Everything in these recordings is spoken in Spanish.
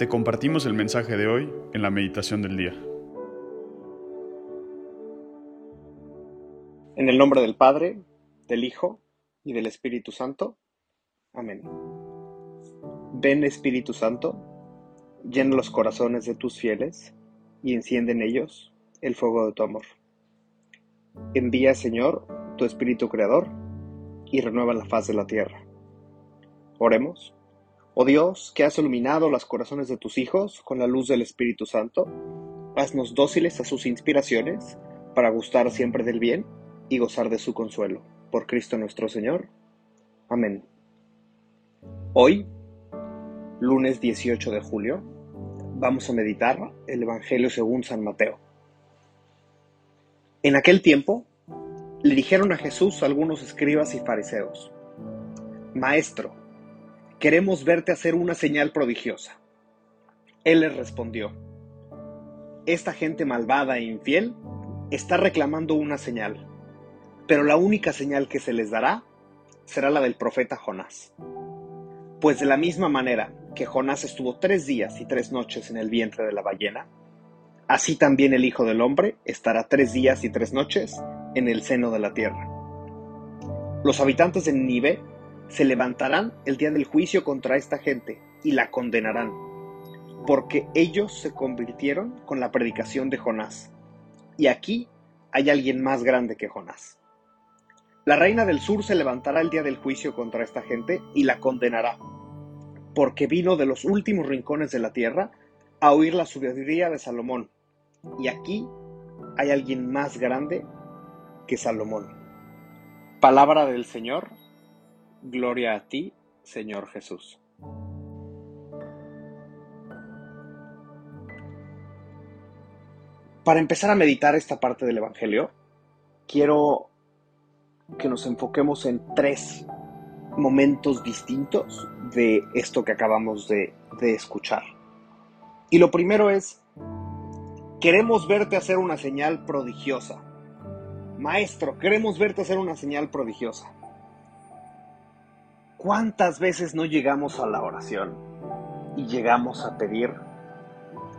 Te compartimos el mensaje de hoy en la meditación del día. En el nombre del Padre, del Hijo y del Espíritu Santo. Amén. Ven Espíritu Santo, llena los corazones de tus fieles y enciende en ellos el fuego de tu amor. Envía, Señor, tu Espíritu Creador y renueva la faz de la tierra. Oremos. Oh Dios, que has iluminado los corazones de tus hijos con la luz del Espíritu Santo, haznos dóciles a sus inspiraciones para gustar siempre del bien y gozar de su consuelo. Por Cristo nuestro Señor. Amén. Hoy, lunes 18 de julio, vamos a meditar el Evangelio según San Mateo. En aquel tiempo, le dijeron a Jesús algunos escribas y fariseos, Maestro, queremos verte hacer una señal prodigiosa. Él les respondió, Esta gente malvada e infiel está reclamando una señal, pero la única señal que se les dará será la del profeta Jonás. Pues de la misma manera que Jonás estuvo tres días y tres noches en el vientre de la ballena, así también el Hijo del Hombre estará tres días y tres noches en el seno de la tierra. Los habitantes de Nínive se levantarán el día del juicio contra esta gente y la condenarán, porque ellos se convirtieron con la predicación de Jonás. Y aquí hay alguien más grande que Jonás. La reina del sur se levantará el día del juicio contra esta gente y la condenará, porque vino de los últimos rincones de la tierra a oír la sabiduría de Salomón. Y aquí hay alguien más grande que Salomón. Palabra del Señor Gloria a ti, Señor Jesús. Para empezar a meditar esta parte del Evangelio, quiero que nos enfoquemos en tres momentos distintos de esto que acabamos de, escuchar. Y lo primero es, queremos verte hacer una señal prodigiosa. Maestro, queremos verte hacer una señal prodigiosa. ¿Cuántas veces no llegamos a la oración y llegamos a pedir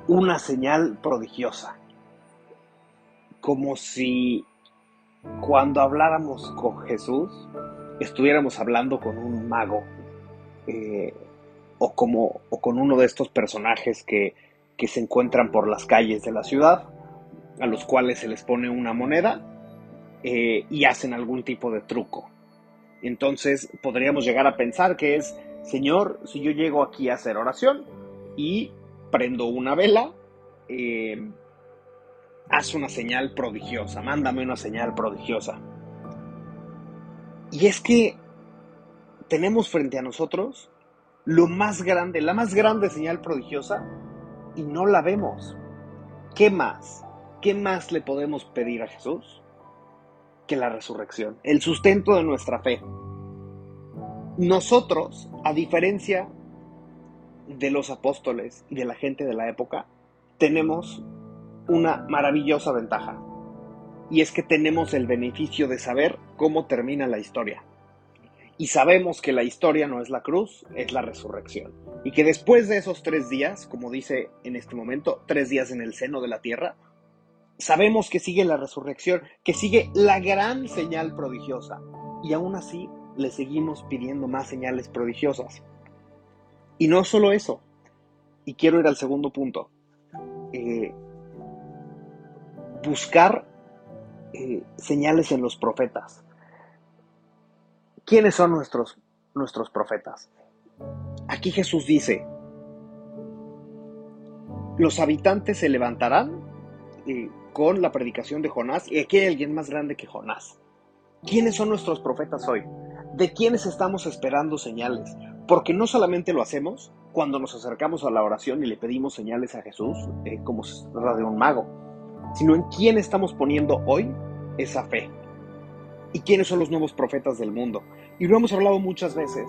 una señal prodigiosa? Como si cuando habláramos con Jesús estuviéramos hablando con un mago eh, o, como, o con uno de estos personajes que, que se encuentran por las calles de la ciudad, a los cuales se les pone una moneda eh, y hacen algún tipo de truco. Entonces podríamos llegar a pensar que es, Señor, si yo llego aquí a hacer oración y prendo una vela, eh, haz una señal prodigiosa, mándame una señal prodigiosa. Y es que tenemos frente a nosotros lo más grande, la más grande señal prodigiosa y no la vemos. ¿Qué más? ¿Qué más le podemos pedir a Jesús? La resurrección, el sustento de nuestra fe. Nosotros, a diferencia de los apóstoles y de la gente de la época, tenemos una maravillosa ventaja. Y es que tenemos el beneficio de saber cómo termina la historia. Y sabemos que la historia no es la cruz, es la resurrección. Y que después de esos tres días, como dice en este momento, tres días en el seno de la tierra, Sabemos que sigue la resurrección, que sigue la gran señal prodigiosa. Y aún así le seguimos pidiendo más señales prodigiosas. Y no solo eso. Y quiero ir al segundo punto. Eh, buscar eh, señales en los profetas. ¿Quiénes son nuestros, nuestros profetas? Aquí Jesús dice, los habitantes se levantarán con la predicación de Jonás y aquí hay alguien más grande que Jonás. ¿Quiénes son nuestros profetas hoy? ¿De quiénes estamos esperando señales? Porque no solamente lo hacemos cuando nos acercamos a la oración y le pedimos señales a Jesús, eh, como si fuera de un mago, sino en quién estamos poniendo hoy esa fe. ¿Y quiénes son los nuevos profetas del mundo? Y lo hemos hablado muchas veces.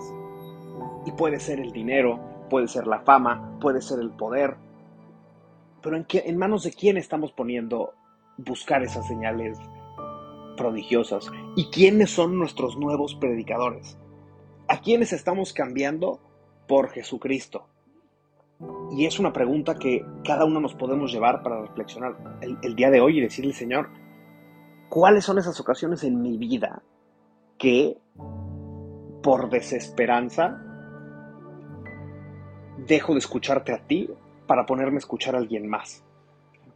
Y puede ser el dinero, puede ser la fama, puede ser el poder, pero ¿en, qué, en manos de quién estamos poniendo buscar esas señales prodigiosas? ¿Y quiénes son nuestros nuevos predicadores? ¿A quiénes estamos cambiando por Jesucristo? Y es una pregunta que cada uno nos podemos llevar para reflexionar el, el día de hoy y decirle, Señor, ¿cuáles son esas ocasiones en mi vida que por desesperanza dejo de escucharte a ti para ponerme a escuchar a alguien más?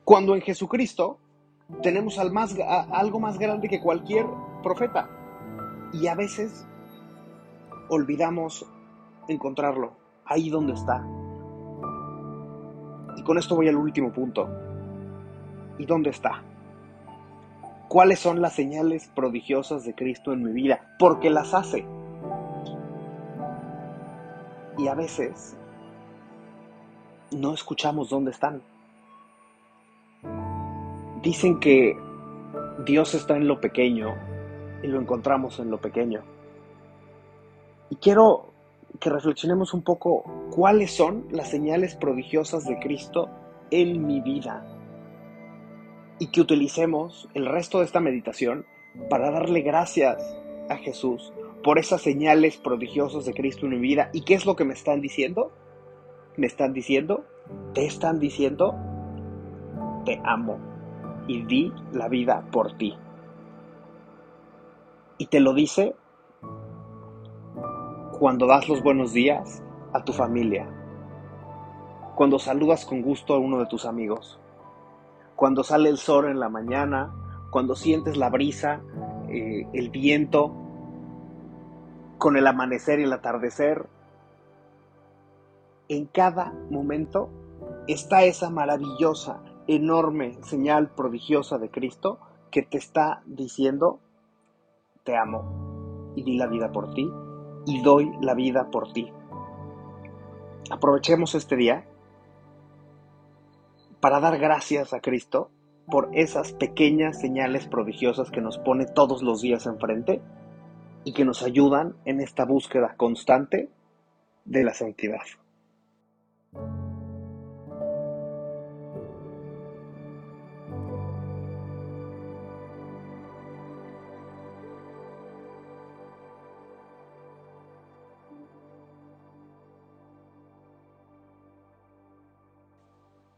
Cuando en Jesucristo tenemos algo más grande que cualquier profeta. Y a veces olvidamos encontrarlo ahí donde está. Y con esto voy al último punto. ¿Y dónde está? ¿Cuáles son las señales prodigiosas de Cristo en mi vida? Porque las hace. Y a veces no escuchamos dónde están. Dicen que Dios está en lo pequeño y lo encontramos en lo pequeño. Y quiero que reflexionemos un poco cuáles son las señales prodigiosas de Cristo en mi vida. Y que utilicemos el resto de esta meditación para darle gracias a Jesús por esas señales prodigiosas de Cristo en mi vida. ¿Y qué es lo que me están diciendo? Me están diciendo, te están diciendo, te amo y di la vida por ti. Y te lo dice cuando das los buenos días a tu familia, cuando saludas con gusto a uno de tus amigos, cuando sale el sol en la mañana, cuando sientes la brisa, eh, el viento, con el amanecer y el atardecer. En cada momento está esa maravillosa enorme señal prodigiosa de Cristo que te está diciendo, te amo y di la vida por ti y doy la vida por ti. Aprovechemos este día para dar gracias a Cristo por esas pequeñas señales prodigiosas que nos pone todos los días enfrente y que nos ayudan en esta búsqueda constante de la santidad.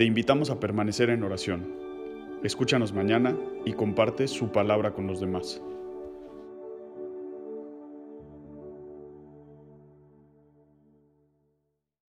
Te invitamos a permanecer en oración. Escúchanos mañana y comparte su palabra con los demás.